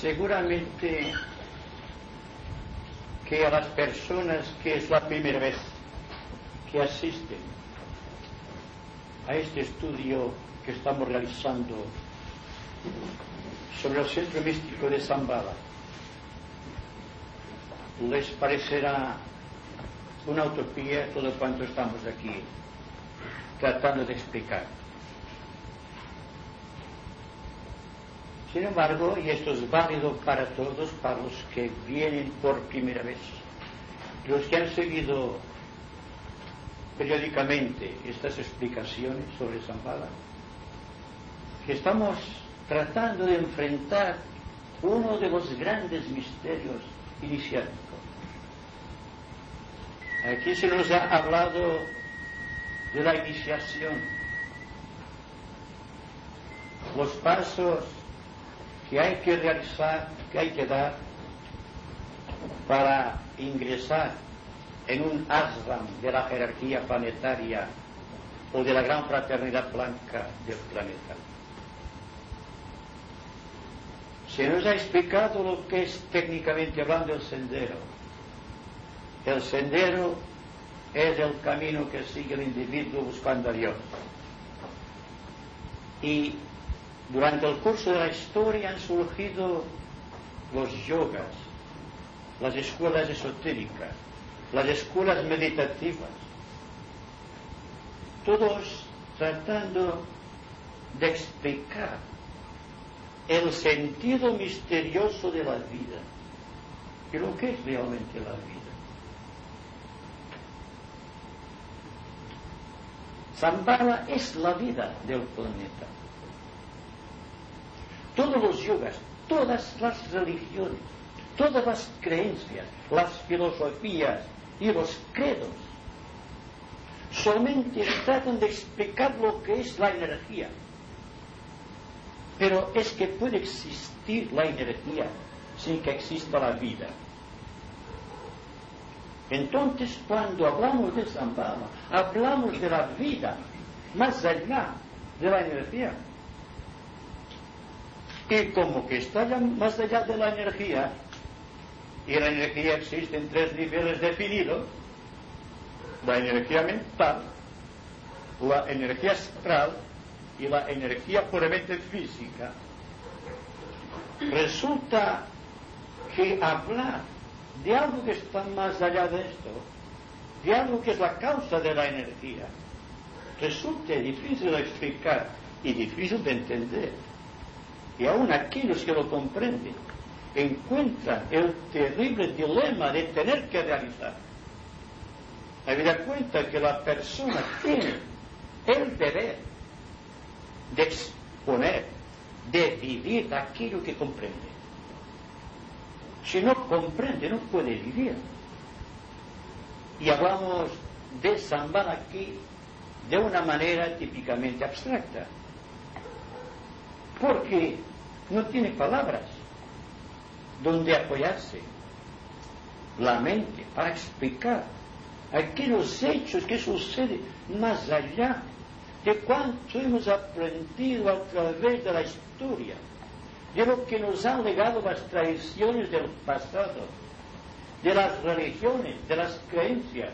Seguramente que a las personas que es la primera vez que asisten a este estudio que estamos realizando sobre el centro místico de Zambala, les parecerá una utopía todo cuanto estamos aquí tratando de explicar. Sin embargo, y esto es válido para todos, para los que vienen por primera vez, los que han seguido periódicamente estas explicaciones sobre Zambala, estamos tratando de enfrentar uno de los grandes misterios iniciáticos. Aquí se nos ha hablado de la iniciación, los pasos que hay que realizar, que hay que dar para ingresar en un ashram de la jerarquía planetaria o de la gran fraternidad blanca del planeta. Se nos ha explicado lo que es técnicamente hablando el sendero. El sendero es el camino que sigue el individuo buscando a Dios. Y durante el curso de la historia han surgido los yogas, las escuelas esotéricas, las escuelas meditativas, todos tratando de explicar el sentido misterioso de la vida y lo que es realmente la vida. Zambala es la vida del planeta todos los yogas, todas las religiones, todas las creencias, las filosofías y los credos solamente tratan de explicar lo que es la energía. Pero es que puede existir la energía sin que exista la vida. Entonces, cuando hablamos de Zambala, hablamos de la vida más allá de la energía. Y como que está más allá de la energía, y la energía existe en tres niveles definidos, la energía mental, la energía astral y la energía puramente física, resulta que hablar de algo que está más allá de esto, de algo que es la causa de la energía, resulta difícil de explicar y difícil de entender y aún aquellos que lo comprenden encuentran el terrible dilema de tener que realizar. Habida cuenta que la persona tiene el deber de exponer, de vivir aquello que comprende. Si no comprende, no puede vivir. Y hablamos de Zambal aquí de una manera típicamente abstracta. Porque no tiene palabras donde apoyarse la mente para explicar aquellos hechos que suceden más allá de cuanto hemos aprendido a través de la historia, de lo que nos han legado las tradiciones del pasado, de las religiones, de las creencias,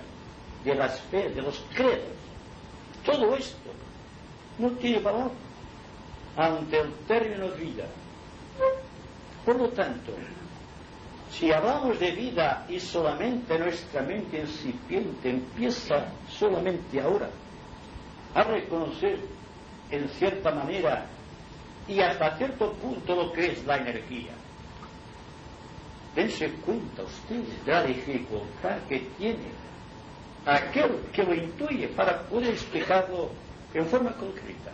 de las fe, de los credos. Todo esto no tiene valor ante el término vida. Por lo tanto, si hablamos de vida y solamente nuestra mente incipiente empieza solamente ahora a reconocer en cierta manera y hasta cierto punto lo que es la energía, dense cuenta ustedes de la dificultad que tiene aquel que lo intuye para poder explicarlo en forma concreta.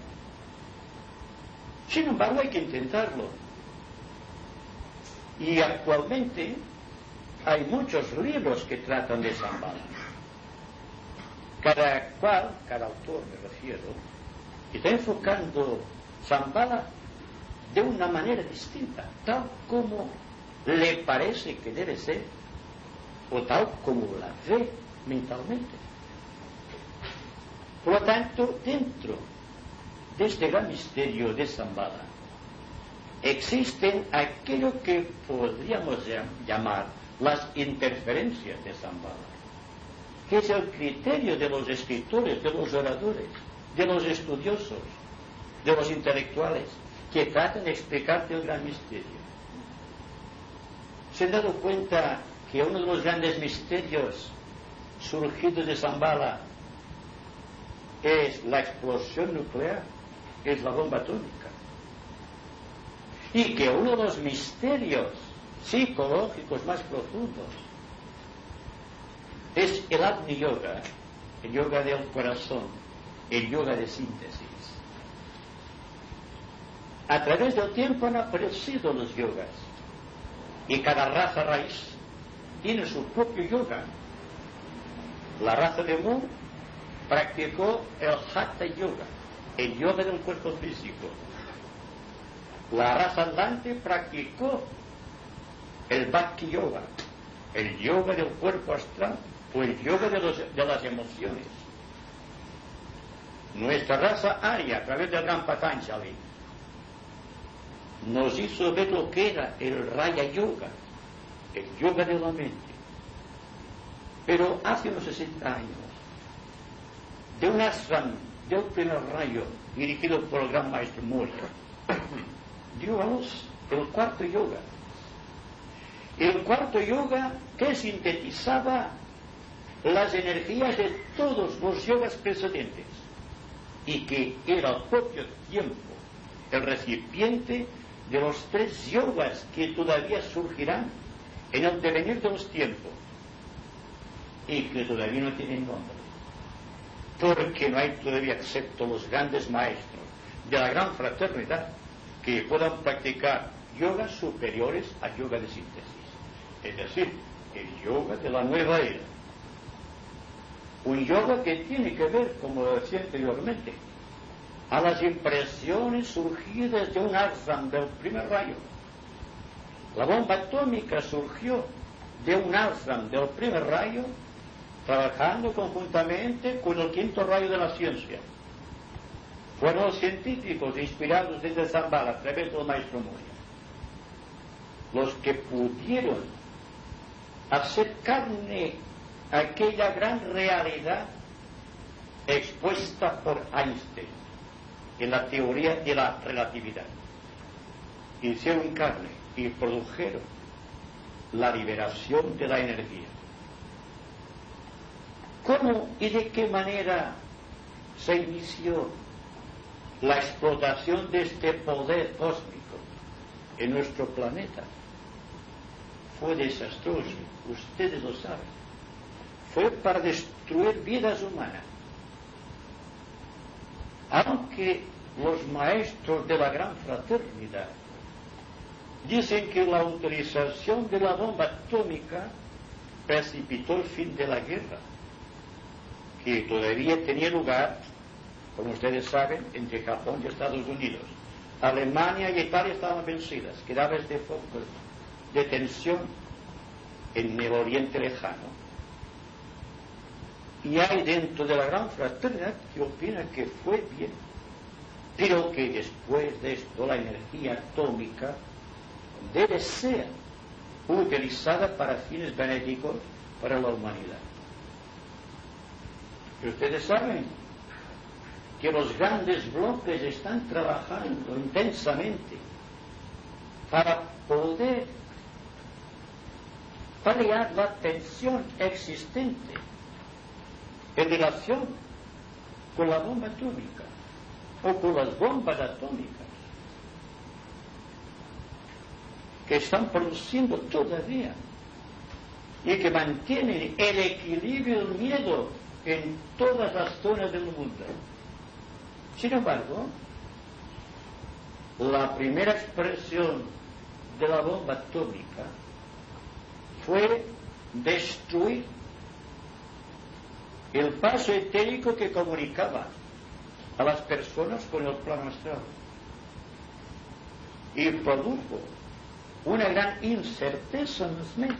Sin embargo, hay que intentarlo. Y actualmente hay muchos libros que tratan de Zambala. Cada cual, cada autor me refiero, está enfocando Zambala de una manera distinta, tal como le parece que debe ser, o tal como la ve mentalmente. Por lo tanto, dentro de este gran misterio de Zambala, existen aquello que podríamos llamar las interferencias de Zambala, que es el criterio de los escritores, de los oradores, de los estudiosos, de los intelectuales, que tratan de explicarte el gran misterio. ¿Se han dado cuenta que uno de los grandes misterios surgidos de Zambala es la explosión nuclear, es la bomba atómica? Y que uno de los misterios psicológicos más profundos es el Agni Yoga, el yoga del corazón, el yoga de síntesis. A través del tiempo han aparecido los yogas y cada raza raíz tiene su propio yoga. La raza de Mu practicó el Hatha Yoga, el yoga del cuerpo físico. La raza andante practicó el Bhakti Yoga, el yoga del cuerpo astral o el yoga de, de las emociones. Nuestra raza aria, a través del gran Patanjali, nos hizo ver lo que era el Raya Yoga, el yoga de la mente. Pero hace unos 60 años, de un ashram del primer rayo, dirigido por el gran maestro Moria, dio a el cuarto yoga. El cuarto yoga que sintetizaba las energías de todos los yogas precedentes y que era al propio tiempo el recipiente de los tres yogas que todavía surgirán en el devenir de los tiempos y que todavía no tienen nombre, porque no hay todavía, excepto los grandes maestros de la gran fraternidad, que puedan practicar yogas superiores a yoga de síntesis, es decir, el yoga de la nueva era. Un yoga que tiene que ver, como decía anteriormente, a las impresiones surgidas de un ashram del primer rayo. La bomba atómica surgió de un ashram del primer rayo trabajando conjuntamente con el quinto rayo de la ciencia. Fueron los científicos inspirados desde Zambala a través del maestro Moya los que pudieron hacer carne aquella gran realidad expuesta por Einstein en la teoría de la relatividad. Hicieron carne y produjeron la liberación de la energía. ¿Cómo y de qué manera se inició la explotación de este poder cósmico en nuestro planeta? Fue desastroso, ustedes lo saben. Fue para destruir vidas humanas. Aunque los maestros de la gran fraternidad dicen que la utilización de la bomba atómica precipitó el fin de la guerra que todavía tenía lugar, como ustedes saben, entre Japón y Estados Unidos. Alemania y Italia estaban vencidas, quedaba este foco de tensión en el Oriente Lejano. Y hay dentro de la gran fraternidad que opina que fue bien, pero que después de esto la energía atómica debe ser utilizada para fines benéficos para la humanidad. Ustedes saben que los grandes bloques están trabajando intensamente para poder paliar la tensión existente en relación con la bomba atómica o con las bombas atómicas que están produciendo todavía y que mantienen el equilibrio del miedo en todas las zonas del mundo. Sin embargo, la primera expresión de la bomba atómica fue destruir el paso etérico que comunicaba a las personas con el plano astral. Y produjo una gran incerteza en las mentes.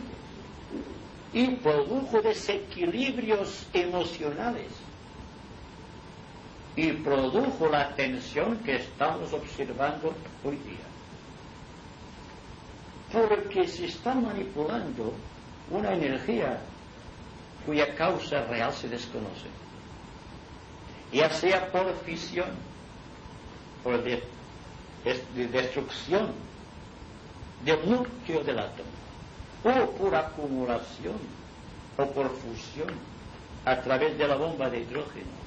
Y produjo desequilibrios emocionales y produjo la tensión que estamos observando hoy día. porque se está manipulando una energía cuya causa real se desconoce, ya sea por fisión, por de, destrucción del núcleo del átomo, o por acumulación, o por fusión a través de la bomba de hidrógeno.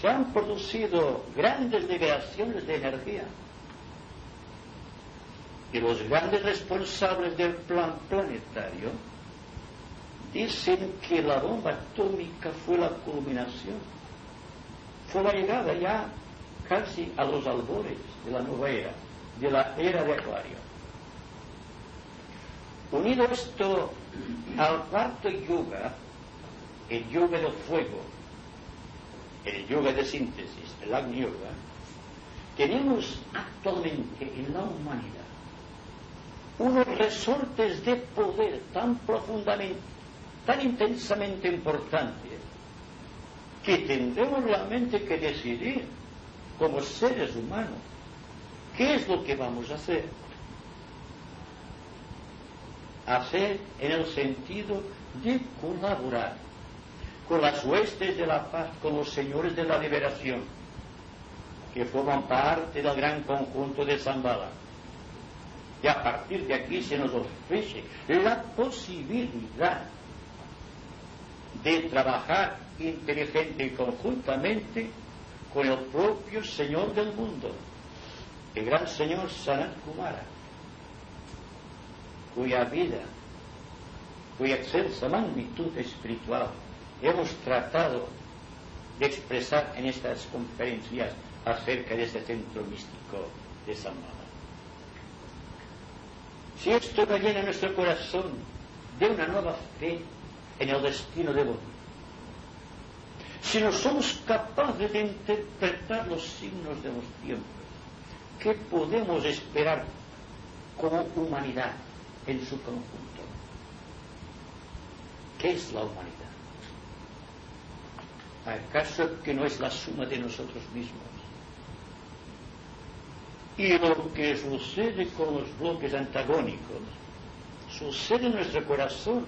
Se han producido grandes liberaciones de energía y los grandes responsables del plan planetario dicen que la bomba atómica fue la culminación, fue la llegada ya casi a los albores de la nueva era, de la era de Acuario. Unido esto al cuarto yuga, el yuga del fuego, el yuga de síntesis, el Agni Yoga, tenemos actualmente en la humanidad unos resortes de poder tan profundamente, tan intensamente importantes, que tendremos realmente que decidir como seres humanos qué es lo que vamos a hacer. Hacer en el sentido de colaborar con las huestes de la paz, con los señores de la liberación, que forman parte del gran conjunto de Zambala y a partir de aquí se nos ofrece la posibilidad de trabajar inteligente y conjuntamente con el propio Señor del mundo, el gran Señor Sanat Kumara, cuya vida, cuya excelsa magnitud espiritual hemos tratado de expresar en estas conferencias acerca de este centro místico de San si esto no llena nuestro corazón de una nueva fe en el destino de Dios, si no somos capaces de interpretar los signos de los tiempos, ¿qué podemos esperar como humanidad en su conjunto? ¿Qué es la humanidad? ¿Acaso que no es la suma de nosotros mismos? Y lo que sucede con los bloques antagónicos sucede en nuestro corazón,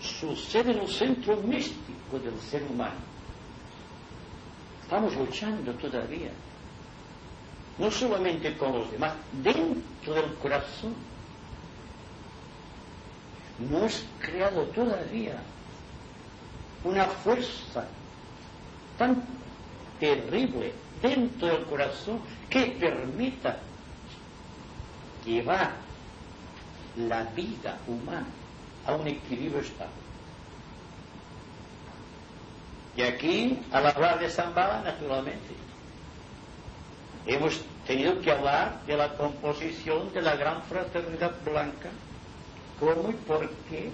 sucede en el centro místico del ser humano. Estamos luchando todavía, no solamente con los demás, dentro del corazón. No es creado todavía una fuerza tan terrible dentro del corazón que permita llevar la vida humana a un equilibrio estable. Y aquí, al hablar de Zambala, naturalmente, hemos tenido que hablar de la composición de la gran fraternidad blanca, cómo y por qué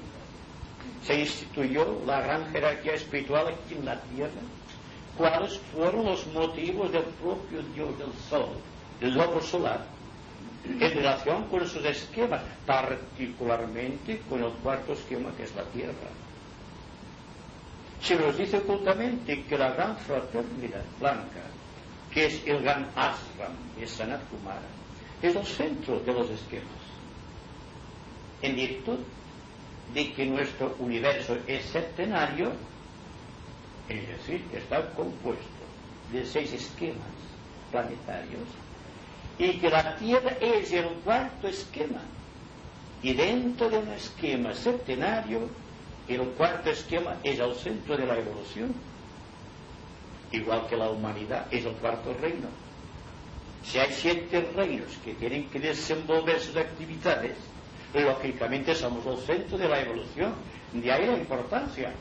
se instituyó la gran jerarquía espiritual aquí en la tierra, cuáles fueron los motivos del propio Dios del Sol, del globo solar, en relación con sus esquemas, particularmente con el cuarto esquema que es la Tierra. Se nos dice ocultamente que la gran fraternidad blanca, que es el gran ashram de Sanat Kumara, es el centro de los esquemas. En virtud de que nuestro universo es centenario, es decir, que está compuesto de seis esquemas planetarios y que la Tierra es el cuarto esquema. Y dentro de un esquema centenario, el cuarto esquema es el centro de la evolución, igual que la humanidad es el cuarto reino. Si hay siete reinos que tienen que desenvolver sus actividades, lógicamente somos el centro de la evolución. De ahí la importancia.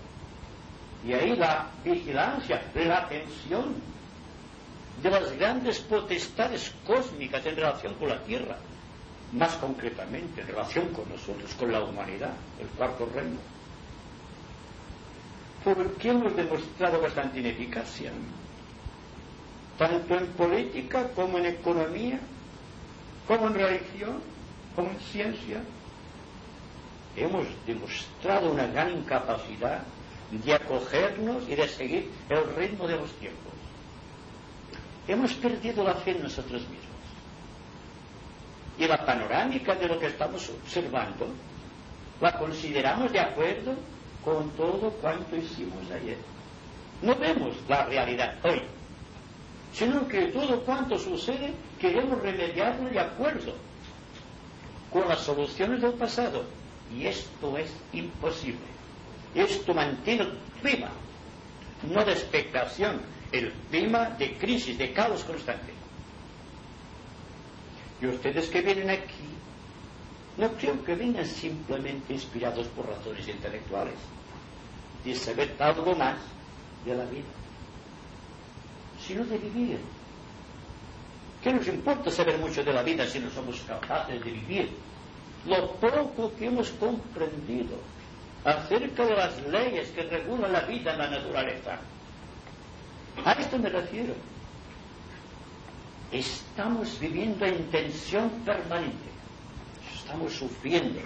Y ahí la vigilancia, la atención de las grandes potestades cósmicas en relación con la Tierra, más concretamente en relación con nosotros, con la humanidad, el cuarto reino. Porque hemos demostrado bastante ineficacia, tanto en política como en economía, como en religión, como en ciencia. Hemos demostrado una gran incapacidad de acogernos y de seguir el ritmo de los tiempos. Hemos perdido la fe en nosotros mismos. y la panorámica de lo que estamos observando la consideramos de acuerdo con todo cuanto hicimos ayer. No vemos la realidad hoy, sino que todo cuanto sucede queremos remediarlo de acuerdo con las soluciones del pasado. Y esto es imposible. Esto mantiene el clima, no de expectación, el clima de crisis, de caos constante. Y ustedes que vienen aquí, no creo que vengan simplemente inspirados por razones intelectuales, de saber algo más de la vida, sino de vivir. ¿Qué nos importa saber mucho de la vida si no somos capaces de vivir? Lo poco que hemos comprendido acerca de las leyes que regulan la vida en la naturaleza. A esto me refiero. Estamos viviendo en tensión permanente. Estamos sufriendo.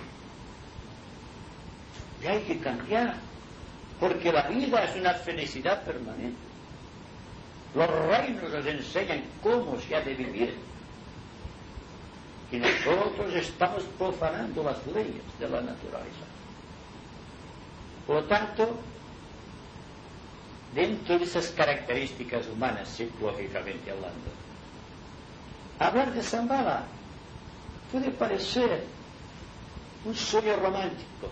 Y hay que cambiar. Porque la vida es una felicidad permanente. Los reinos nos enseñan cómo se ha de vivir. Y nosotros estamos profanando las leyes de la naturaleza. Por lo tanto, dentro de esas características humanas, psicológicamente hablando, hablar de Zambala puede parecer un sueño romántico,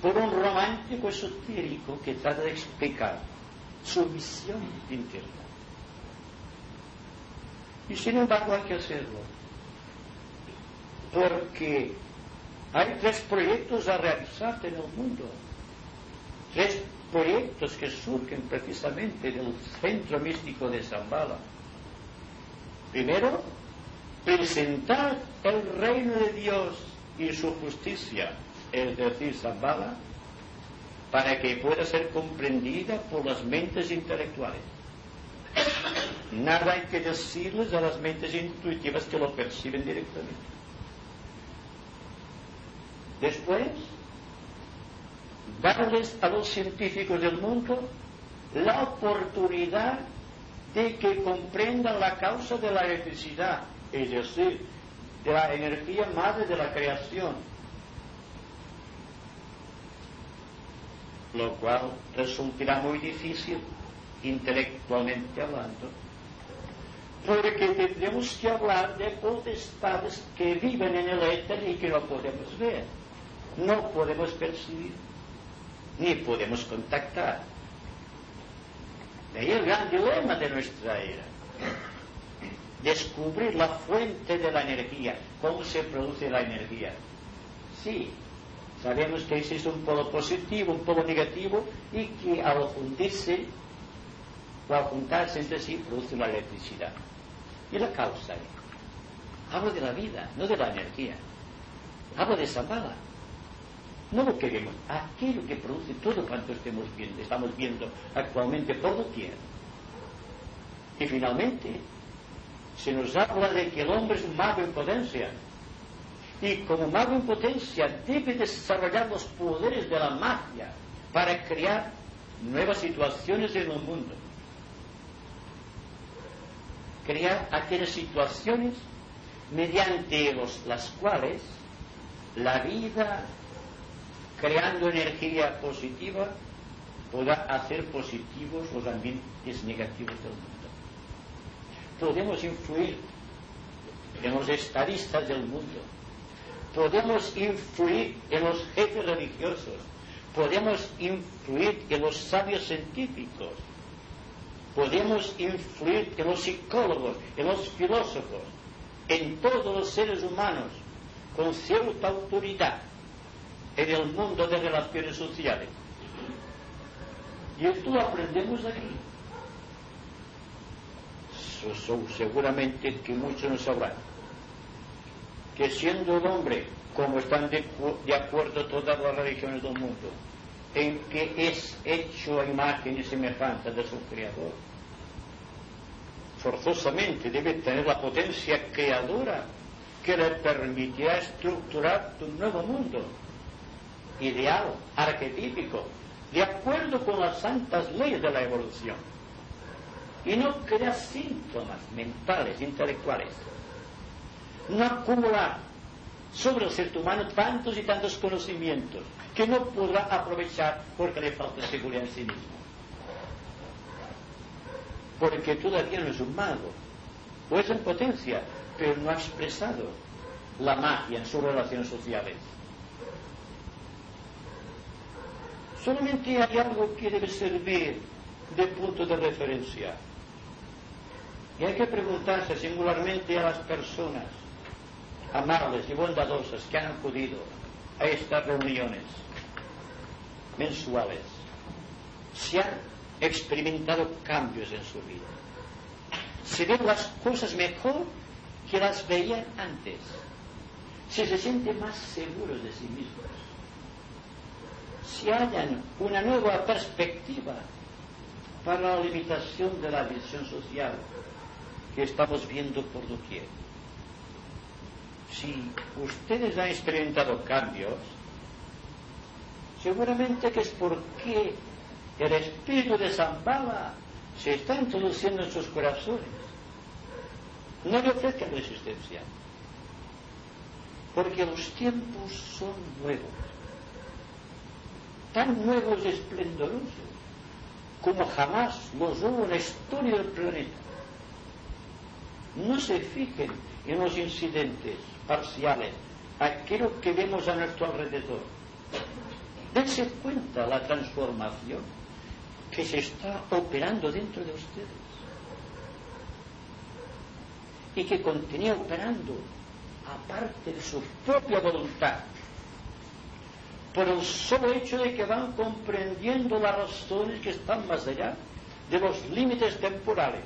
por un romántico esotérico que trata de explicar su visión interna. Y sin embargo hay que hacerlo, porque hay tres proyectos a realizar en el mundo, tres proyectos que surgen precisamente del centro místico de Zambala. Primero, presentar el reino de Dios y su justicia, es decir, Zambala, para que pueda ser comprendida por las mentes intelectuales. Nada hay que decirles a las mentes intuitivas que lo perciben directamente. Después, darles a los científicos del mundo la oportunidad de que comprendan la causa de la electricidad, es decir, de la energía madre de la creación, lo cual resultará muy difícil intelectualmente hablando, porque tendremos que hablar de potestades que viven en el éter y que no podemos ver, no podemos percibir, ni podemos contactar. De ahí el gran dilema de nuestra era. Descubrir la fuente de la energía, cómo se produce la energía. Sí, sabemos que existe un polo positivo, un polo negativo, y que al fundirse o al juntarse entre sí produce la electricidad. ¿Y la causa? Hablo de la vida, no de la energía. Hablo de esa bala. No lo queremos, aquello que produce todo cuanto estemos viendo, estamos viendo actualmente por doquier. Y finalmente, se nos habla de que el hombre es un mago en potencia. Y como mago en potencia debe desarrollar los poderes de la magia para crear nuevas situaciones en el mundo. Crear aquellas situaciones mediante las cuales la vida creando energía positiva, podrá hacer positivos los ambientes negativos del mundo. Podemos influir en los estadistas del mundo, podemos influir en los jefes religiosos, podemos influir en los sabios científicos, podemos influir en los psicólogos, en los filósofos, en todos los seres humanos con cierta autoridad en el mundo de relaciones sociales. Y esto lo aprendemos aquí. seguramente que muchos no sabrán que siendo el hombre, como están de, de acuerdo todas las religiones del mundo, en que es hecho a imagen y semejanza de su Creador, forzosamente debe tener la potencia creadora que le permitirá estructurar un nuevo mundo ideal, arquetípico, de acuerdo con las santas leyes de la evolución. Y no crea síntomas mentales, intelectuales. no acumular sobre el ser humano tantos y tantos conocimientos que no podrá aprovechar porque le falta seguridad en sí mismo. Porque todavía no es un mago, o es en potencia, pero no ha expresado la magia en sus relaciones sociales. Solamente hay algo que debe servir de punto de referencia. Y hay que preguntarse singularmente a las personas amables y bondadosas que han acudido a estas reuniones mensuales, experimentado cambios en su vida. Si ven las cosas mejor que las veían antes. Si se sienten más seguros de sí mismos. Si hallan una nueva perspectiva para la limitación de la visión social que estamos viendo por doquier. Si ustedes han experimentado cambios, seguramente que es porque el espíritu de Zambala se está introduciendo en sus corazones. No le ofrezcan resistencia, porque los tiempos son nuevos, tan nuevos y esplendorosos como jamás los hubo en la historia del planeta. No se fijen en los incidentes parciales, aquello que vemos a nuestro alrededor. Dense cuenta la transformación que se está operando dentro de ustedes. Y que continúa operando aparte de su propia voluntad. Por el solo hecho de que van comprendiendo las razones que están más allá de los límites temporales.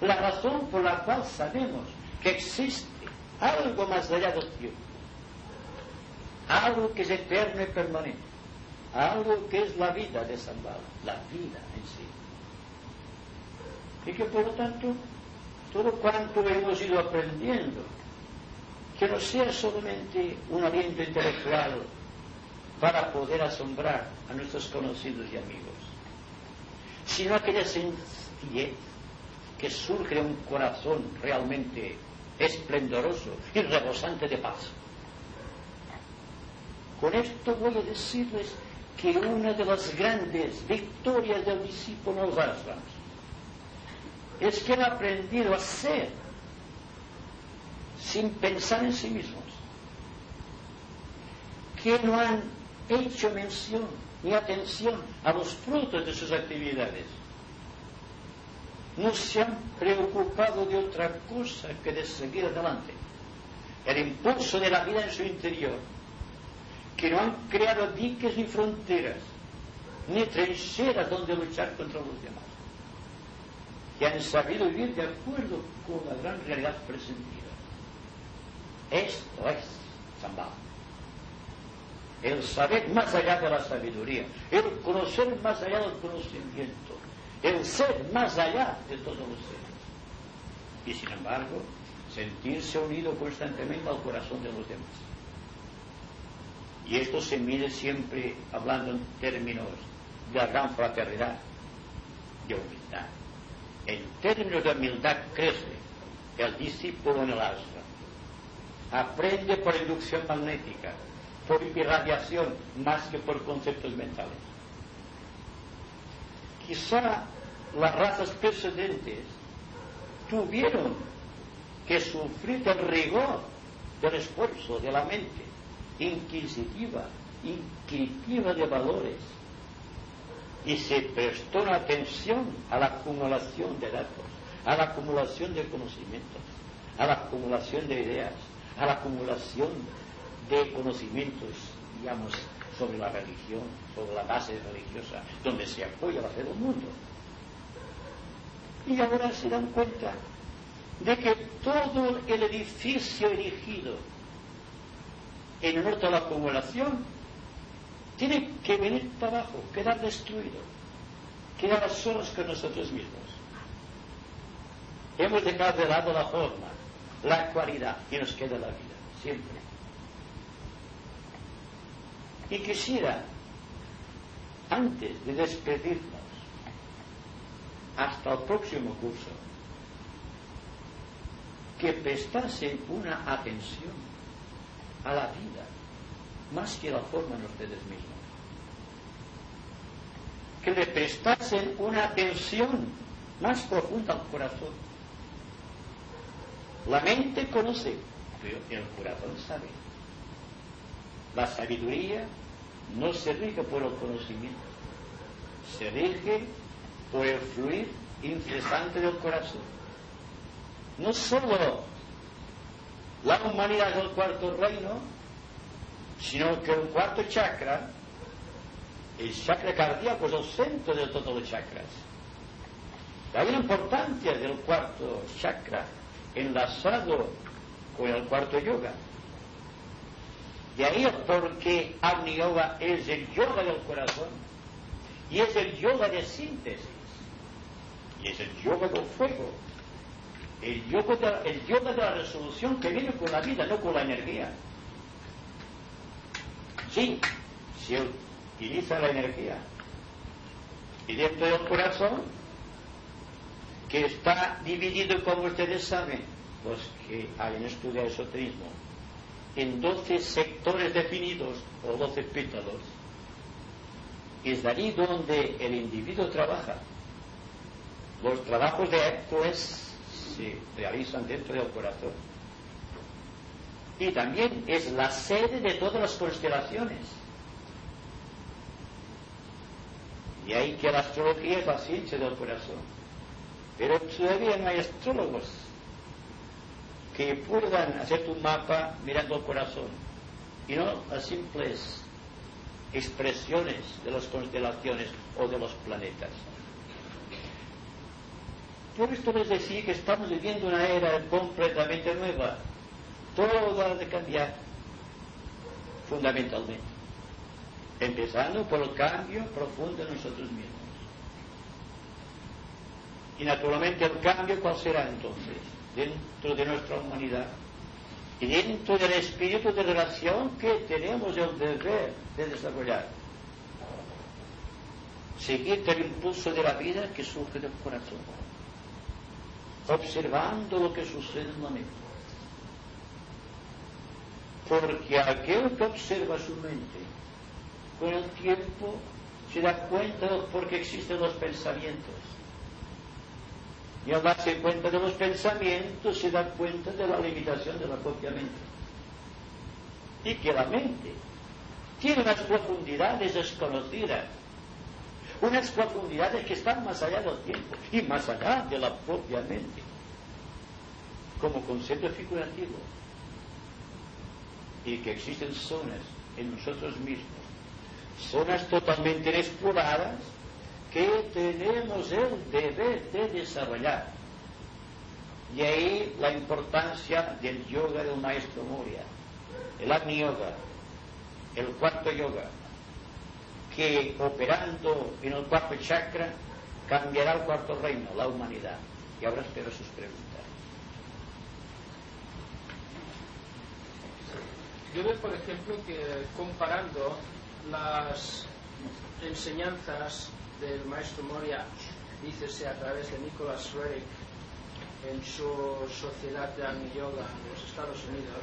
La razón por la cual sabemos que existe algo más allá del tiempo, algo que es eterno y permanente, algo que es la vida de Zambala, la vida en sí. Y que por lo tanto, todo cuanto hemos ido aprendiendo que no sea solamente un aliento intelectual para poder asombrar a nuestros conocidos y amigos, sino aquella sencillez que surge un corazón realmente esplendoroso y rebosante de paz. Con esto voy a decirles que una de las grandes victorias del discípulo los es que han aprendido a ser sin pensar en sí mismos, que no han hecho mención ni atención a los frutos de sus actividades, no se han preocupado de otra cosa que de seguir adelante, el impulso de la vida en su interior, que no han creado diques ni fronteras, ni trincheras donde luchar contra los demás, que han sabido vivir de acuerdo con la gran realidad presentida. Esto es Zambala. El saber más allá de la sabiduría, el conocer más allá del conocimiento, el ser más allá de todos los seres. Y sin embargo, sentirse unido constantemente al corazón de los demás. Y esto se mide siempre hablando en términos de gran fraternidad, de humildad. En términos de humildad crece el discípulo en el asma aprende por inducción magnética, por irradiación, más que por conceptos mentales. Quizá las razas precedentes tuvieron que sufrir el rigor del esfuerzo de la mente inquisitiva, inquisitiva de valores, y se prestó atención a la acumulación de datos, a la acumulación de conocimientos, a la acumulación de ideas, a la acumulación de conocimientos, digamos, sobre la religión, sobre la base religiosa, donde se apoya la fe del mundo. Y ahora se dan cuenta de que todo el edificio erigido en honor a la acumulación tiene que venir para abajo, quedar destruido, quedar solos con nosotros mismos. Hemos dejado de lado la forma, la cualidad y nos queda la vida, siempre. Y quisiera, antes de despedirnos, hasta el próximo curso, que prestasen una atención a la vida, más que la forman ustedes mismos. Que le prestasen una atención más profunda al corazón. La mente conoce, pero el corazón sabe. La sabiduría no se rige por el conocimiento, se rige por el fluir incesante del corazón. No solo la humanidad del cuarto reino, sino que el cuarto chakra, el chakra cardíaco es el centro de todos los chakras. Hay una importancia del cuarto chakra enlazado con el cuarto yoga. De ahí porque Agni Yoga es el yoga del corazón y es el yoga de síntesis y es el yoga del fuego, el yoga de, el yoga de la resolución que viene con la vida, no con la energía. Sí, se utiliza la energía y dentro del corazón que está dividido, como ustedes saben, los que hayan estudiado esoterismo, en 12 sectores definidos o 12 pétalos. Es allí donde el individuo trabaja. Los trabajos de pues se realizan dentro del corazón. Y también es la sede de todas las constelaciones. Y hay que la astrología es la ciencia del corazón. Pero todavía no hay astrólogos que puedan hacer tu mapa mirando el corazón y no las simples expresiones de las constelaciones o de los planetas. Por esto les decía que estamos viviendo una era completamente nueva. Todo ha de cambiar fundamentalmente. Empezando por el cambio profundo en nosotros mismos. Y naturalmente el cambio, ¿cuál será entonces? dentro de nuestra humanidad y dentro del espíritu de relación que tenemos el deber de desarrollar. Seguir el impulso de la vida que surge del corazón, observando lo que sucede en la mente. Porque aquel que observa su mente, con el tiempo se da cuenta de por qué existen los pensamientos y al darse cuenta de los pensamientos se da cuenta de la limitación de la propia mente. Y que la mente tiene unas profundidades desconocidas, unas profundidades que están más allá del tiempo y más allá de la propia mente, como concepto figurativo. Y que existen zonas en nosotros mismos, zonas totalmente inexploradas, que tenemos el deber de desarrollar. Y ahí la importancia del yoga del maestro Moria, el Agni Yoga, el cuarto yoga, que operando en el cuarto chakra cambiará el cuarto reino, la humanidad. Y ahora espero sus preguntas. Yo veo, por ejemplo, que comparando las enseñanzas del maestro Moria, dícese a través de Nicholas Rerick en su Sociedad de Agni Yoga en los Estados Unidos,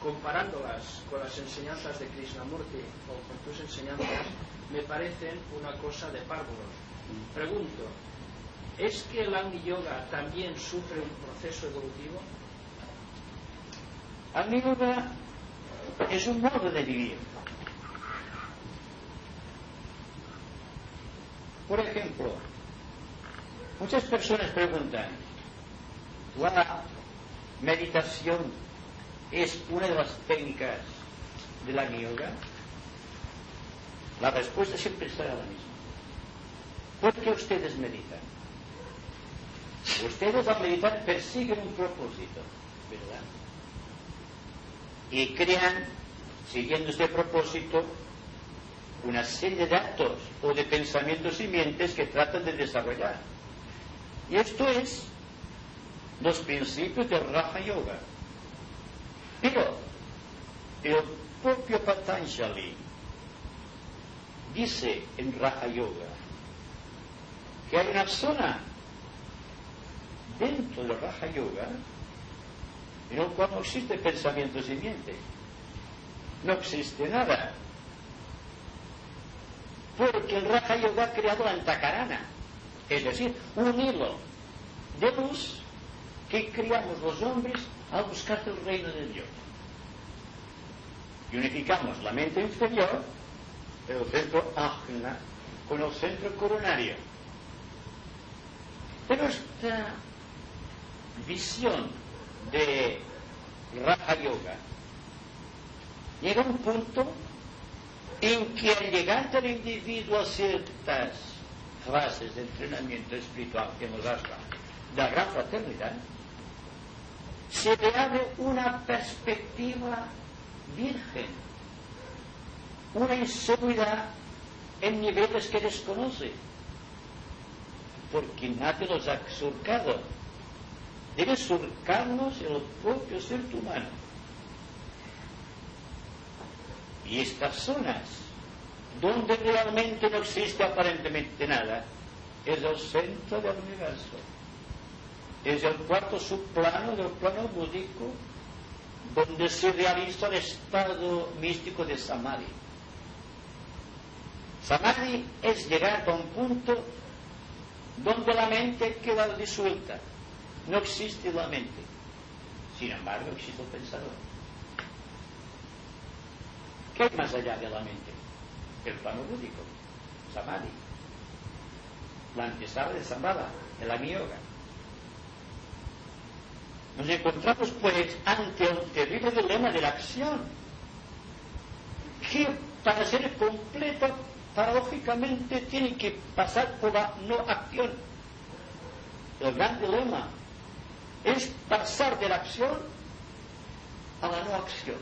comparándolas con las enseñanzas de Krishnamurti o con tus enseñanzas, me parecen una cosa de párvulos. Pregunto, ¿es que el Agni Yoga también sufre un proceso evolutivo? Agni Yoga es un modo de vivir Por ejemplo, muchas personas preguntan, ¿la meditación es una de las técnicas de la yoga? La respuesta siempre será la misma. ¿Por qué ustedes meditan? Ustedes al meditar persiguen un propósito, ¿verdad? Y crean, siguiendo este propósito, una serie de actos o de pensamientos simientes que tratan de desarrollar. Y esto es los principios del Raja Yoga. Pero el propio Patanjali dice en Raja Yoga que hay una zona dentro del Raja Yoga en el cual no existe pensamiento simiente. No existe nada. Porque el Raja Yoga ha creado la antacarana, es decir, un hilo de luz que creamos los hombres al buscar el reino de Dios. Y unificamos la mente inferior, el centro ajna, con el centro coronario. Pero esta visión de Raja Yoga llega a un punto en que al llegar del individuo a ciertas fases de entrenamiento espiritual que nos de la gran fraternidad, se le abre una perspectiva virgen, una inseguridad en niveles que desconoce, porque nadie los ha surcado. Debe surcarnos el propio ser humano. Y estas zonas, donde realmente no existe aparentemente nada, es el centro del universo. Es el cuarto subplano del plano búdico, donde se realiza el estado místico de Samadhi. Samadhi es llegar a un punto donde la mente queda disuelta. No existe la mente. Sin embargo, existe el pensador. ¿Qué hay más allá de la mente? El plano búdico, samadhi. La antesala de Sambhava, el Yoga. Nos encontramos pues ante un terrible dilema de la acción, que para ser completa, paradójicamente, tiene que pasar por la no acción. El gran dilema es pasar de la acción a la no acción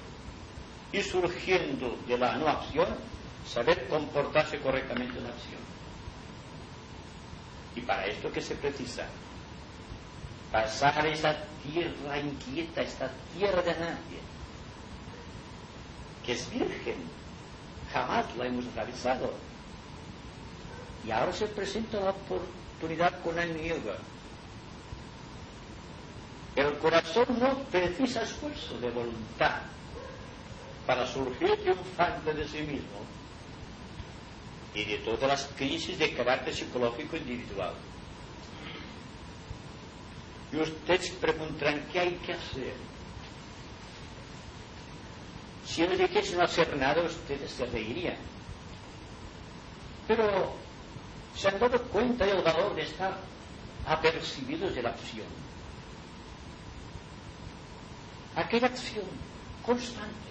y surgiendo de la no acción, saber comportarse correctamente en la acción. Y para esto que se precisa, pasar esa tierra inquieta, esta tierra de nadie, que es virgen, jamás la hemos atravesado. Y ahora se presenta la oportunidad con el yoga. El corazón no precisa esfuerzo de voluntad, para surgir triunfante de sí mismo y de todas las crisis de carácter psicológico individual. Y ustedes preguntarán qué hay que hacer. Si yo les dijese no hacer nada, ustedes se reirían. Pero se han dado cuenta del valor de estar apercibidos de la acción. Aquella acción constante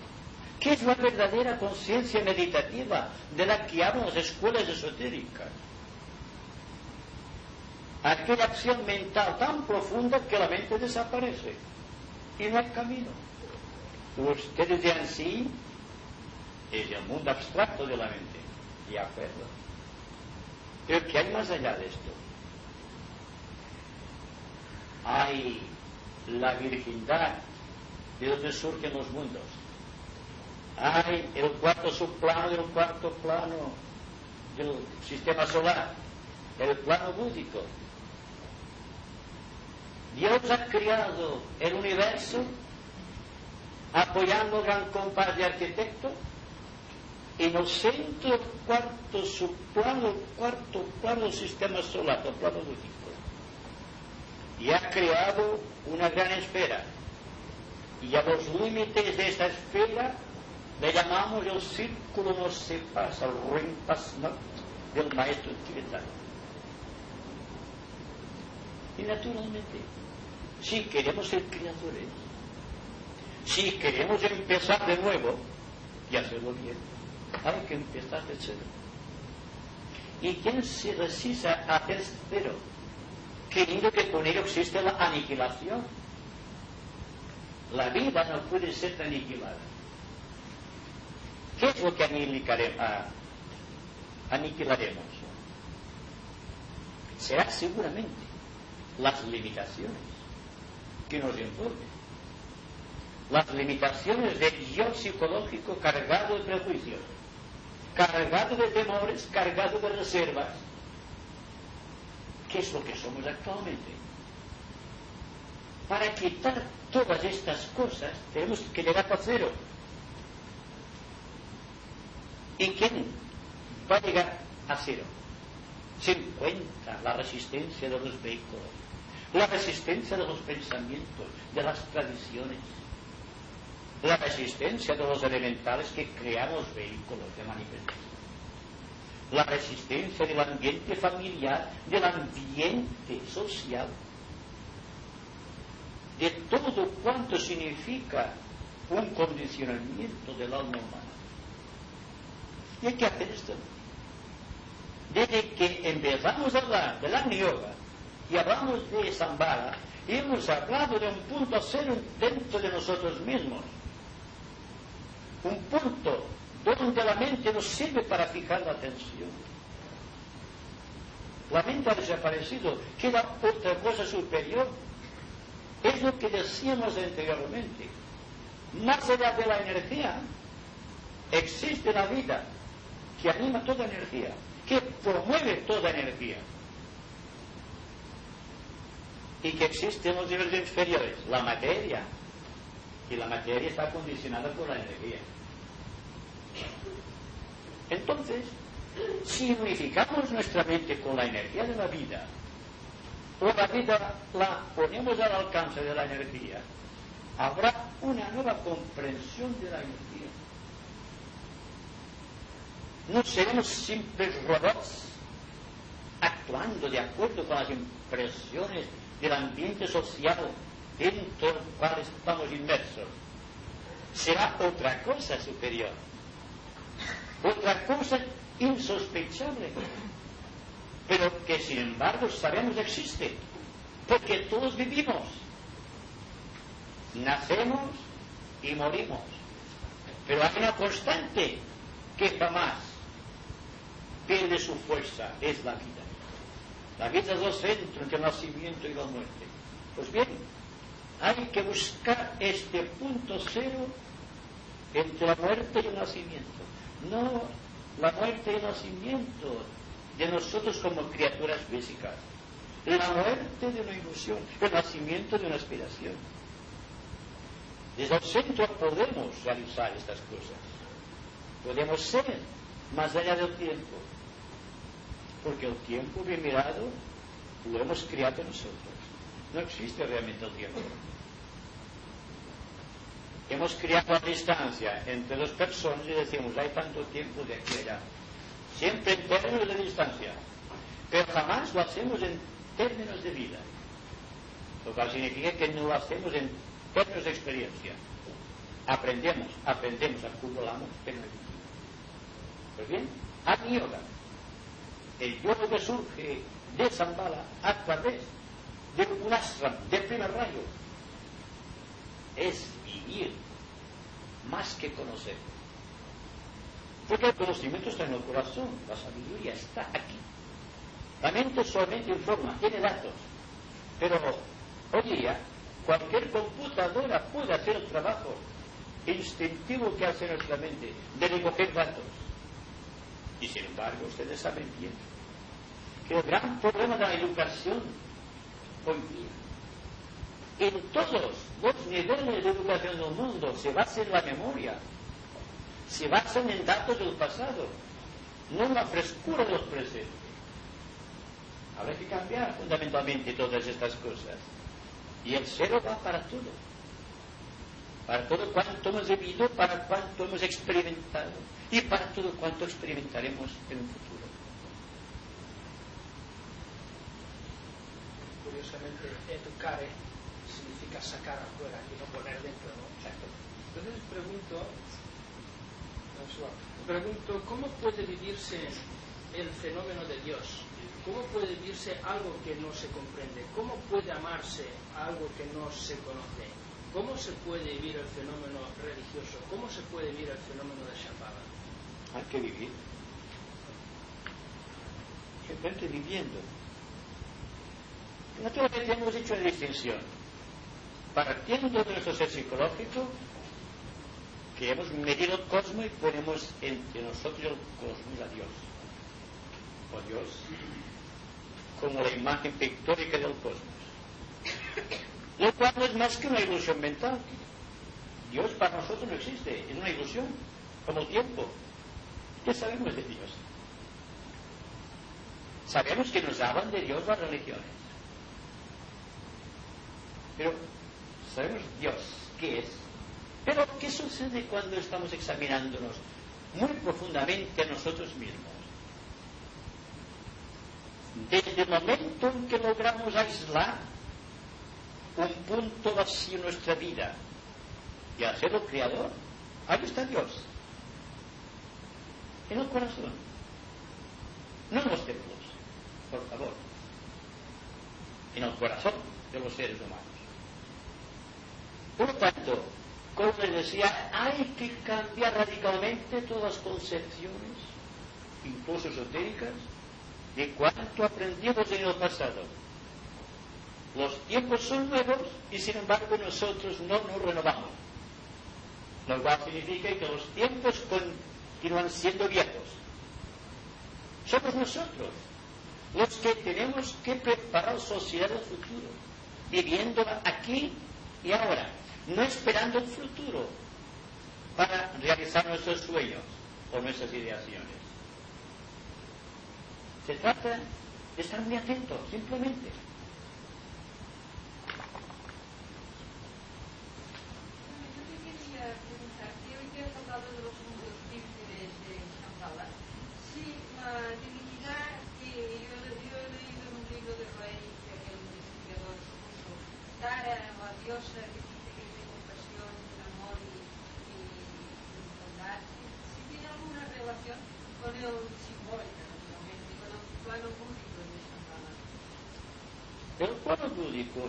¿Qué es la verdadera conciencia meditativa de la que hablan las escuelas esotéricas? Aquella acción mental tan profunda que la mente desaparece y no hay camino. Ustedes de sí es el mundo abstracto de la mente, de acuerdo. Pero ¿qué hay más allá de esto? Hay la virginidad de donde surgen los mundos hay el cuarto subplano del cuarto plano del sistema solar, el plano búdico. Dios ha creado el universo apoyando el gran compás de arquitecto en el centro del cuarto subplano, cuarto plano sistema solar, el plano búdico. Y ha creado una gran esfera. Y a los límites de esta esfera le llamamos el círculo no se pasa, el no del maestro tibetano. Y naturalmente, si queremos ser creadores, si queremos empezar de nuevo y hacerlo bien, hay que empezar de cero. ¿Y quién se resiste a hacer cero? Queriendo que con ello existe la aniquilación. La vida no puede ser aniquilada. ¿Qué es lo que aniquilaremos? Será seguramente las limitaciones que nos envuelven. Las limitaciones del yo psicológico cargado de prejuicios, cargado de temores, cargado de reservas. ¿Qué es lo que somos actualmente? para quitar todas estas cosas tenemos que llegar a cero. ¿Y quién va a llegar a cero? Se encuentra la resistencia de los vehículos, la resistencia de los pensamientos, de las tradiciones, la resistencia de los elementales que creamos vehículos de manifestación, la resistencia del ambiente familiar, del ambiente social, de todo cuanto significa un condicionamiento del alma humana. Y hay que esto. Desde que empezamos a hablar de la yoga y hablamos de Zambara, hemos hablado de un punto cero dentro de nosotros mismos. Un punto donde la mente nos sirve para fijar la atención. La mente ha desaparecido, queda otra cosa superior. Es lo que decíamos anteriormente. Más allá de la energía, existe la vida que anima toda energía que promueve toda energía y que existe en los niveles inferiores, la materia, y la materia está condicionada por la energía. Entonces, si unificamos nuestra mente con la energía de la vida, o la vida la ponemos al alcance de la energía, habrá una nueva comprensión de la energía no seremos simples robots actuando de acuerdo con las impresiones del ambiente social dentro del cual estamos inmersos. Será otra cosa superior, otra cosa insospechable, pero que sin embargo sabemos existe, porque todos vivimos, nacemos y morimos, pero hay una constante que jamás pierde su fuerza, es la vida. La vida es el centro entre nacimiento y la muerte. Pues bien, hay que buscar este punto cero entre la muerte y el nacimiento. No la muerte y el nacimiento de nosotros como criaturas físicas. La muerte de una ilusión, el nacimiento de una aspiración. Desde el centro podemos realizar estas cosas. Podemos ser más allá del tiempo porque el tiempo bien mirado lo hemos creado nosotros. No existe realmente el tiempo. Hemos creado la distancia entre dos personas y decimos, hay tanto tiempo de aquí. Siempre en términos de distancia. Pero jamás lo hacemos en términos de vida. Lo cual significa que no lo hacemos en términos de experiencia. Aprendemos, aprendemos, acumulamos, no Pues bien, mi yoga el yoga que surge de Zambala a través de un ashram de primer rayo es vivir más que conocer. Porque el conocimiento está en el corazón, la sabiduría está aquí. La mente solamente informa, tiene datos. Pero hoy día cualquier computadora puede hacer el trabajo instintivo que hace nuestra mente de recoger datos. Y sin embargo, ustedes saben bien que el gran problema de la educación en todos los niveles de educación del mundo, se basa en la memoria, se basan en datos del pasado, no en la frescura de los presentes. Habrá que cambiar fundamentalmente todas estas cosas. Y el cero va para todo. Para todo cuanto hemos vivido, para cuanto hemos experimentado y para todo cuanto experimentaremos en un futuro. Curiosamente educare significa sacar afuera y no poner dentro, ¿no? Entonces pregunto, pregunto, ¿cómo puede vivirse el fenómeno de Dios? ¿Cómo puede vivirse algo que no se comprende? ¿Cómo puede amarse algo que no se conoce? ¿Cómo se puede vivir el fenómeno religioso? ¿Cómo se puede vivir el fenómeno de Shambhala? Hay que vivir. Simplemente viviendo. Naturalmente hemos hecho una distinción. Partiendo de nuestro ser psicológico, que hemos medido el cosmos y ponemos entre nosotros el cosmos a Dios. O Dios como la imagen pictórica del cosmos. lo cual no es más que una ilusión mental. Dios para nosotros no existe, es una ilusión, como el tiempo. ¿Qué sabemos de Dios? Sabemos que nos hablan de Dios las religiones. Pero sabemos Dios, ¿qué es? Pero ¿qué sucede cuando estamos examinándonos muy profundamente a nosotros mismos? Desde el momento en que logramos aislar un punto vacío en nuestra vida y hacerlo creador, ahí está Dios. En el corazón. No en los templos, por favor. En el corazón de los seres humanos. Por lo tanto, como les decía, hay que cambiar radicalmente todas las concepciones, incluso esotéricas, de cuánto aprendimos en el pasado. Los tiempos son nuevos y sin embargo nosotros no nos renovamos. Lo cual significa que los tiempos continúan siendo viejos. Somos nosotros los que tenemos que preparar sociedad del futuro, viviéndola aquí y ahora no esperando el futuro para realizar nuestros sueños o nuestras ideaciones. Se trata de estar muy atentos, simplemente.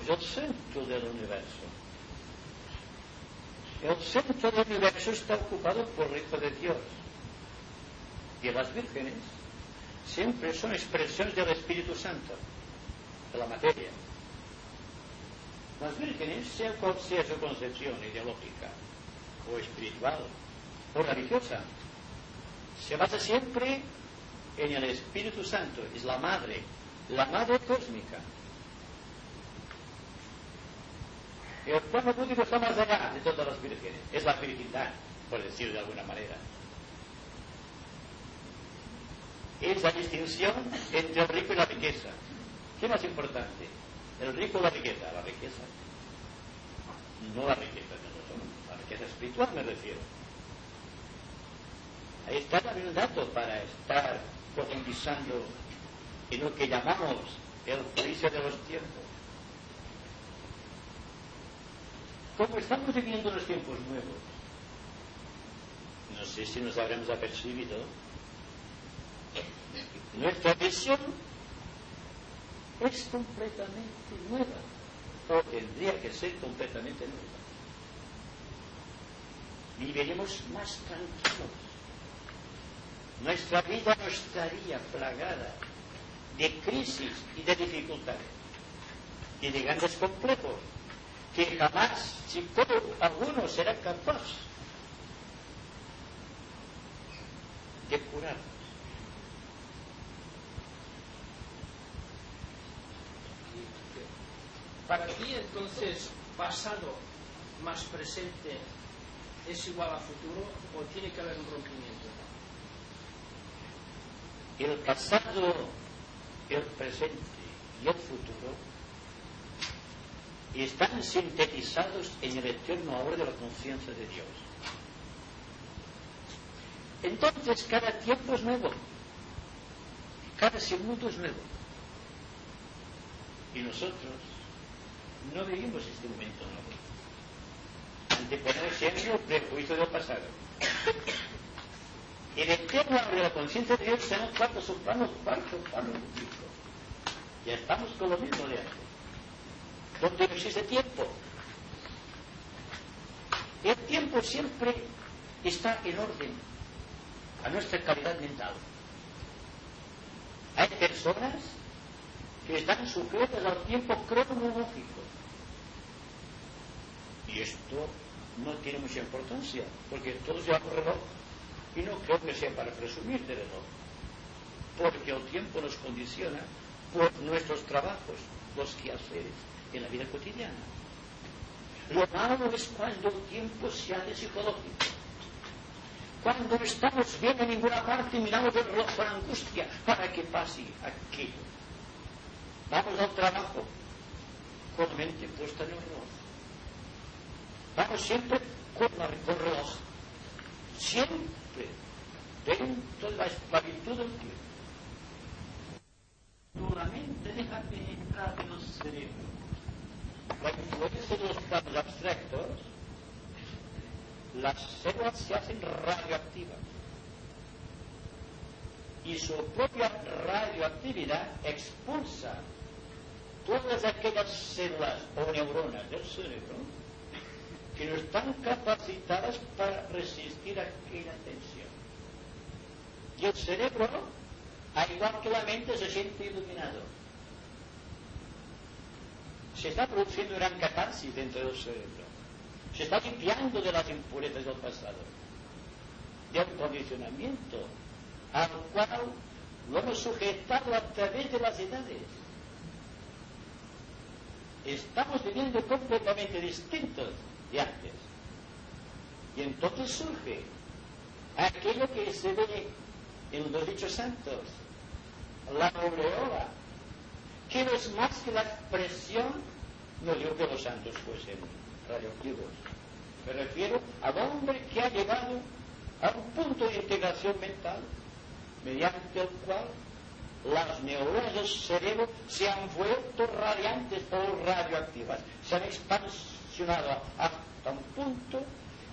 es el centro del El centro del universo está ocupado por el Hijo de Dios. Y las vírgenes siempre son expresiones del Espíritu Santo, de la materia. Las vírgenes, sea cual sea su concepción ideológica, o espiritual, o religiosa, se basa siempre en el Espíritu Santo, es la madre, la madre cósmica. El pueblo búdico está más allá de todas las vírgenes. Es la virginidad, por decir de alguna manera. Es la distinción entre el rico y la riqueza. ¿Qué más importante? ¿El rico o la riqueza? La riqueza. No la riqueza de nosotros, la riqueza espiritual me refiero. Ahí está también un dato para estar profundizando en lo que llamamos el juicio de los tiempos. Como estamos viviendo los tiempos nuevos, no sé si nos habremos apercibido, nuestra visión es completamente nueva, o tendría que ser completamente nueva. Viviremos más tranquilos. Nuestra vida no estaría plagada de crisis y de dificultades y de grandes complejos que jamás todo alguno será capaz de curar. Para ti entonces pasado más presente es igual a futuro o tiene que haber un rompimiento? El pasado, el presente y el futuro y están sintetizados en el eterno ahora de la conciencia de Dios. Entonces cada tiempo es nuevo, cada segundo es nuevo. Y nosotros no vivimos este momento nuevo. Anteponer siempre el prejuicio del pasado. El eterno ahora de la conciencia de Dios será un cuarto soprano, cuarto plano Ya estamos con lo mismo de antes donde no existe tiempo. El tiempo siempre está en orden a nuestra calidad mental. Hay personas que están sujetas al tiempo cronológico. Y esto no tiene mucha importancia, porque todos llevamos reloj y no creo que sea para presumir de reloj, porque el tiempo nos condiciona por nuestros trabajos, los quehaceres, en la vida cotidiana. Lo malo es cuando el tiempo se hace psicológico. Cuando estamos bien en ninguna parte, miramos el reloj con angustia para que pase aquello. Vamos al trabajo con la mente puesta en el reloj. Vamos siempre con, la, el reloj. Siempre dentro de la esclavitud del tiempo. La mente deja penetrar en el cerebro. La influencia de los planos abstractos las células se hacen radioactivas y su propia radioactividad expulsa todas aquellas células o neuronas del cerebro que no están capacitadas para resistir aquella tensión. Y el cerebro, al igual que la mente, se siente iluminado. Se está produciendo gran catarsis dentro del cerebro se está limpiando de las impurezas del pasado, del condicionamiento al cual lo hemos sujetado a través de las edades. Estamos viviendo completamente distintos de antes. Y entonces surge aquello que se ve en los dichos santos, la aureola, que no es más que la expresión, no digo que los santos fuesen radioactivos, me refiero al hombre que ha llegado a un punto de integración mental mediante el cual las neuronas del cerebro se han vuelto radiantes o radioactivas, se han expansionado hasta un punto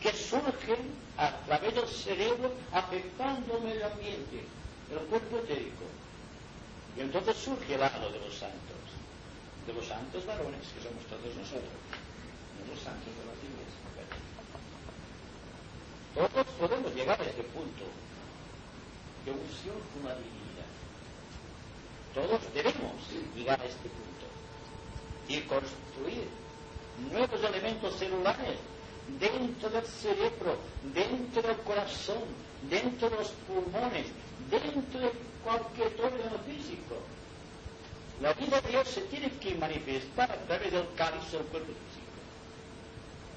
que surgen a través del cerebro afectando el medio ambiente, el cuerpo etérico. Y entonces surge el halo de los santos, de los santos varones, que somos todos nosotros, no los santos de las iglesias. Todos podemos llegar a este punto de unción con divinidad. Todos debemos llegar a este punto y construir nuevos elementos celulares dentro del cerebro, dentro del corazón, dentro de los pulmones, dentro de cualquier órgano físico. La vida de Dios se tiene que manifestar a través del cáliz del cuerpo físico.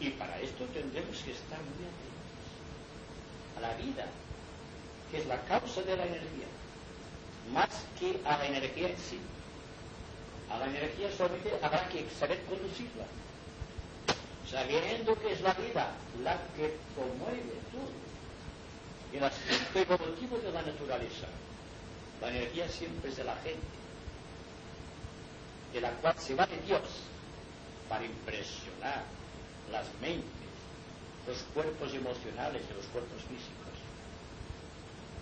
Y para esto tendremos que estar muy atentos a la vida, que es la causa de la energía, más que a la energía en sí. A la energía solamente habrá que saber conducirla, sabiendo que es la vida la que promueve todo el aspecto evolutivo de la naturaleza. La energía siempre es de la gente, de la cual se va de Dios para impresionar las mentes los cuerpos emocionales de los cuerpos físicos.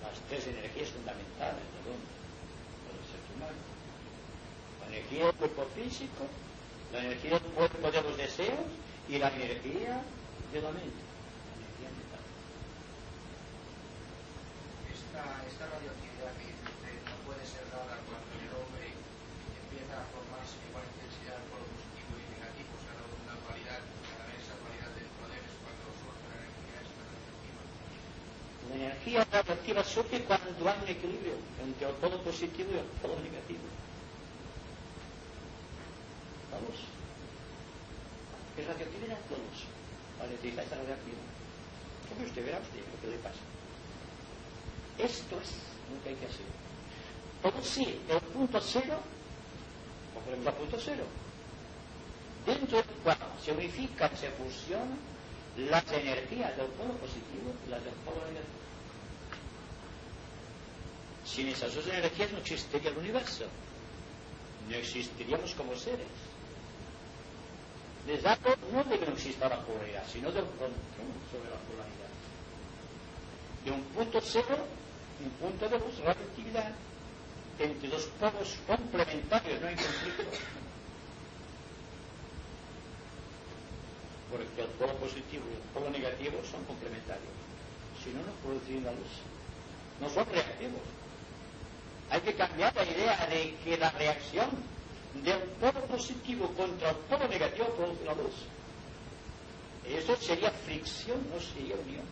Las tres energías fundamentales del hombre, del ser humano. La energía del cuerpo físico, la energía del cuerpo de los deseos y la energía de la mente. La energía mental. Esta, esta que no puede ser dada cuando el hombre empieza a formarse igual intensidad por positivo y negativo, o sea, una dualidad La energía radioactiva surge cuando hay un equilibrio entre el polo positivo y el polo negativo. Vamos. ¿Qué radioactividad? Vamos. La electricidad está radioactiva. ¿Cómo usted verá usted lo que le pasa? Esto es lo que hay que hacer. Todo sí, el punto cero, ejemplo el punto cero, dentro del cual se unifican, se fusionan las energías del polo positivo y las del polo negativo. Sin esas dos energías no existiría el universo. No existiríamos como seres. Les dato no de que no exista la polaridad, sino del control sobre la polaridad. De un punto cero, un punto de luz, radioactividad, entre dos polos complementarios, no hay conflicto. Porque el polo positivo y el polo negativo son complementarios. Si no, no producen la luz. No son reactivos. Hay que cambiar la idea de que la reacción del polo positivo contra el polo negativo produce la luz. Eso sería fricción, no sería unión.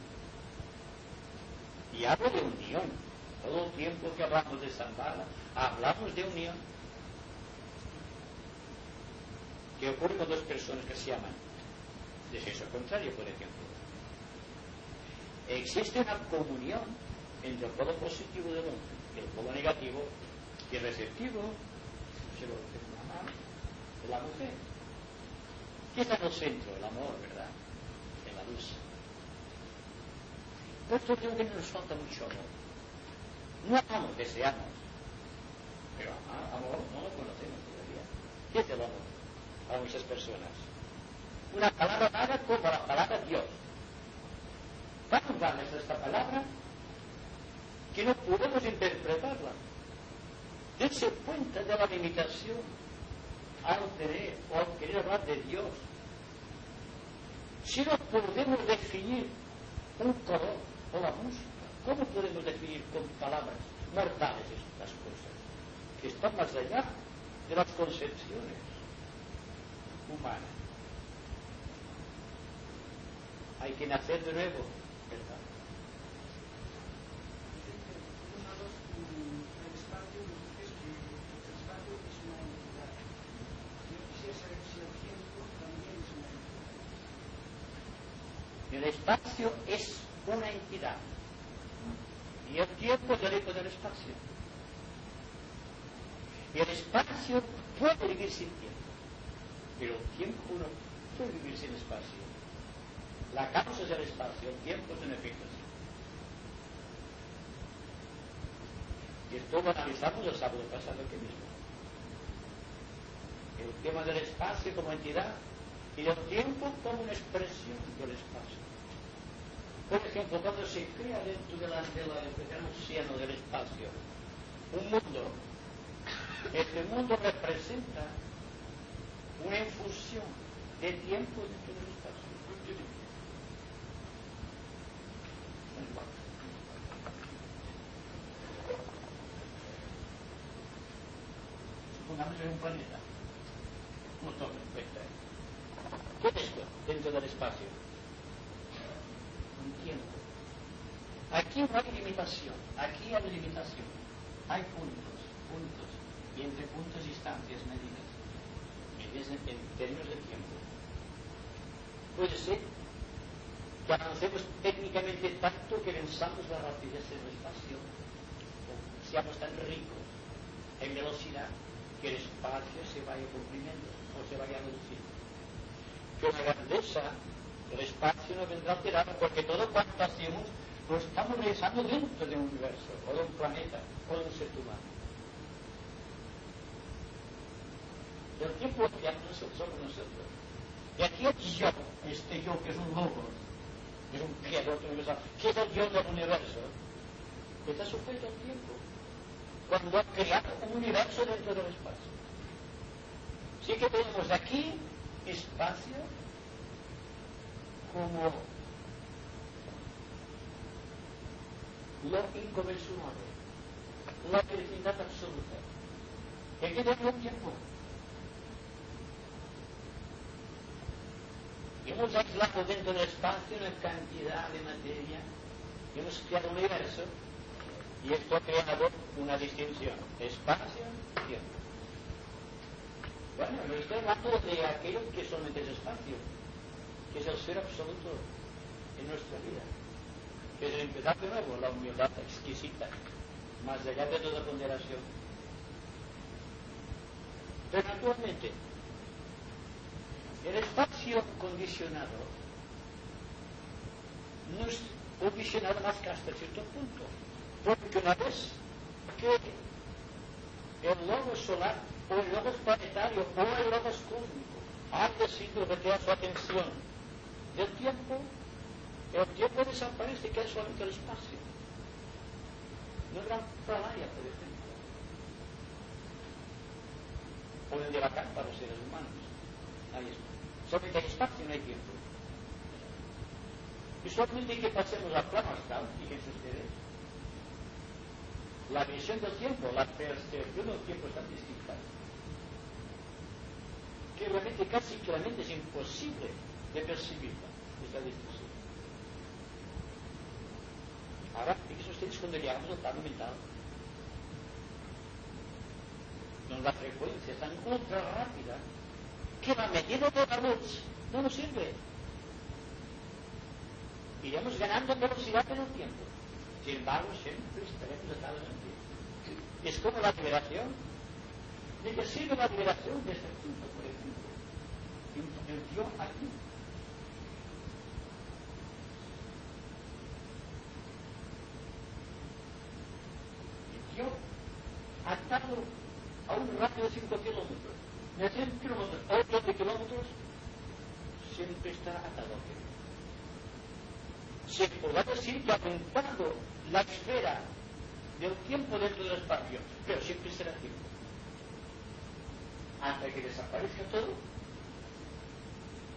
Y hablo de unión. Todo el tiempo que hablamos de Zambala, hablamos de unión. ¿Qué ocurre con dos personas que se aman? de sexo contrario, por ejemplo. Existe una comunión entre el polo positivo del hombre el polo negativo y receptivo, se lo de la mujer. ¿Qué está en el centro? El amor, ¿verdad? En la luz. Por esto creo que nos falta mucho amor. No amamos, deseamos. Pero amor no lo conocemos todavía. ¿Qué es el amor? Para muchas personas. Una palabra vaga como la palabra Dios. Vaga es esta palabra que no podemos interpretarla. Dense cuenta de la limitación al tener o al querer hablar de Dios. Si no podemos definir un color o la música, ¿cómo podemos definir con palabras mortales estas cosas? Que están más allá de las concepciones humanas. Hay que nacer de nuevo, ¿verdad? El espacio es una entidad y el tiempo es eco del espacio. Y el espacio puede vivir sin tiempo, pero el tiempo no puede vivir sin espacio. La causa es el espacio, el tiempo es un efecto. Y esto lo analizamos el sábado pasado aquí mismo. El tema del espacio como entidad y el tiempo como una expresión del espacio. Por ejemplo, cuando se crea dentro de la, de la, del océano del espacio un mundo, este mundo representa una infusión de tiempo dentro del espacio. Supongamos que es un planeta. No tome cuenta. ¿Qué es esto dentro del espacio? Un tiempo. Aquí no hay limitación, aquí hay limitación. Hay puntos, puntos, y entre puntos distancias medidas, medidas en, términos de tiempo. Puede ser que avancemos técnicamente tanto que venzamos la rapidez del espacio, o seamos tan ricos en velocidad que el espacio se vaya comprimiendo o se vaya reduciendo. Que la grandeza del espacio no vendrá alterada porque todo cuanto hacemos lo estamos realizando dentro de un universo, o de un planeta, o de un ser humano. El tiempo no somos nosotros. Y aquí el yo, este yo que es un lobo, que es un creador universal, que es el yo del universo, está sujeto al tiempo. Cuando ha creado un universo dentro del espacio. Sí que tenemos aquí espacio como lo inconmensurable, la felicidad absoluta. Y aquí tenemos un tiempo. hemos aislado dentro del espacio una cantidad de materia, hemos creado un universo y esto ha creado una distinción, espacio-tiempo. Bueno, no estoy hablando de aquello que solamente es espacio, que es el ser absoluto en nuestra vida, que es el empezar de nuevo, la humildad exquisita, más allá de toda ponderación. Pero actualmente, el espacio condicionado no es condicionado más que hasta cierto punto. Porque una vez que el logo solar o el logo planetario o el logo cósmico ha decidido retirar su atención del tiempo, el tiempo desaparece y queda solamente el espacio. No gran pralaya, por ejemplo. O el de la para los seres humanos. Ahí está. Solamente hay espacio no hay tiempo. Y solamente que pasemos al plano astral, fíjense ustedes, la visión del tiempo, la percepción del tiempo están distintas. Que realmente casi claramente es imposible de percibirla, Ahora, fíjense ustedes cuando llegamos al plano mental, donde la frecuencia es tan ultra rápida que la medida de la luz no nos sirve. iremos ganando velocidad en el tiempo. Sin embargo, siempre estaremos atados en tiempo. Es como la liberación. ¿De qué sirve la liberación de este punto, por ejemplo? Yo aquí. El yo atado a un radio de 5 kilómetros. De 100 kilómetros, otros de kilómetros, siempre está atado a tiempo se podrá decir que ha aumentado la esfera del tiempo dentro del espacio, pero siempre será tiempo. Hasta que desaparezca todo,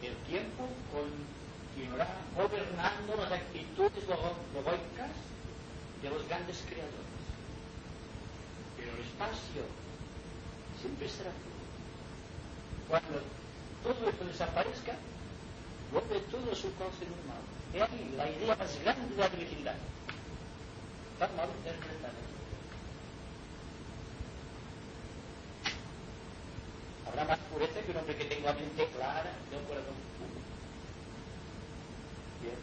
el tiempo continuará gobernando las actitudes logoicas de los grandes creadores. El espacio siempre será tiempo. Cuando todo esto desaparezca, vuelve todo su cauce normal. Es ahí la idea más grande de la virginidad. Tan mal interpretada. Habrá más pureza que un hombre que tenga mente clara de un corazón puro. Bien.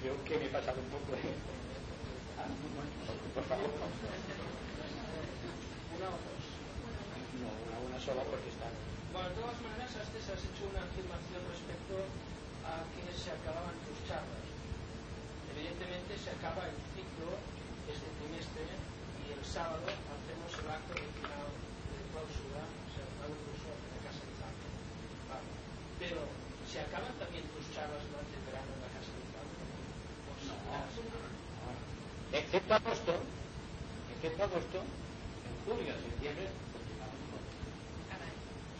Creo que me he pasado un poco. ¿eh? Por favor. No, una, una sola porque está. Bueno, de todas maneras, antes has hecho una afirmación respecto a que se acababan tus charlas. Evidentemente se acaba el ciclo este trimestre y el sábado hacemos el acto de final de clausura, o sea, el curso en la Casa de. Vale. Pero, ¿se acaban también tus charlas durante el verano en la Casa de Zanca? Pues, No. ah, Excepto agosto, excepto agosto, en julio, septiembre, continuamos con-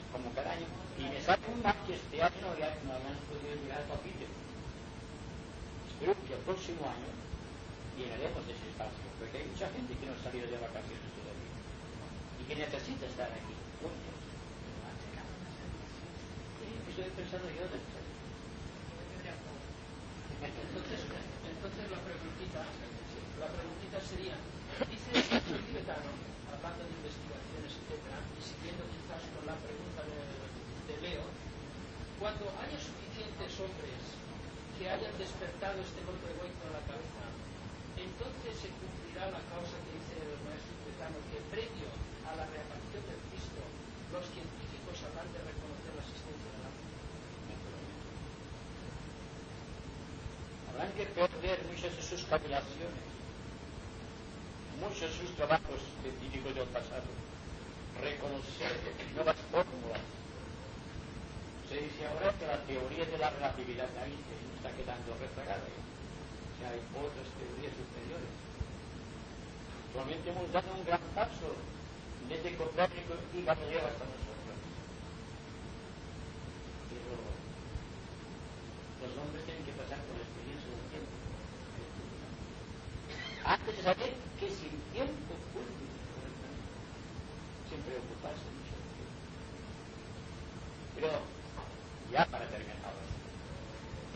como cada año. Y me sale un mal que este año ya no habíamos podido llegar al capítulo. Espero que el próximo año llenaremos ese espacio, porque hay mucha gente que no ha salido de vacaciones todavía y que necesita estar aquí. Punto. Sí, estoy pensando yo después. Entonces, entonces la preguntita, la preguntita sería, dice el tibetano, hablando de investigaciones, etcétera, y siguiendo quizás con la pregunta de, de Leo, cuando haya suficientes hombres que hayan despertado este golpe egoico en la cabeza, entonces se cumplirá la causa que dice el maestro tibetano, que previo a la reaparición del Cristo, los científicos habrán de reconocer la existencia del alma. Habrán que perder muchas de sus calculaciones, muchos sus trabajos científicos del pasado, reconocer nuevas fórmulas. Se dice ahora que la teoría de la relatividad de Einstein está quedando rezagada. Sea, hay otras teorías superiores. Actualmente hemos dado un gran paso desde Copérnico y Galileo hasta nosotros. Pero los hombres tienen que pasar por la experiencia del tiempo. Antes de saber que sin tiempo puede correctamente, mucho del tiempo. Pero ya para terminar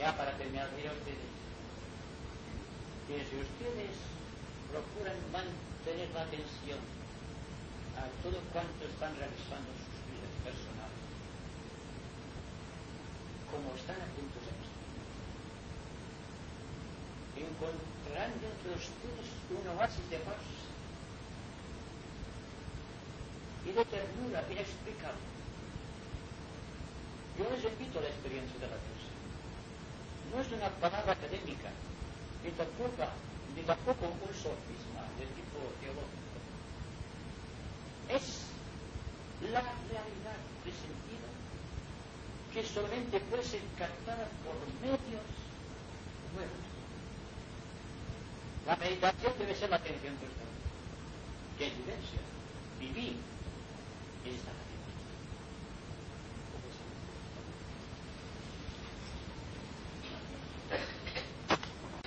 ya para terminar, mira ustedes, que si ustedes procuran mantener la atención a todo cuanto están realizando sus vidas personales, como están atentos a esto, encontrarán dentro de ustedes un oasis de paz y de ternura inexplicable. Yo les invito la experiencia de la cosa. No es una palabra académica, ni tampoco, ni tampoco un sofisma de tipo teológico. Es la realidad presentida que solamente puede ser captada por medios nuevos. La meditación debe ser la atención constante, que es vivencia, vivir y estar atento.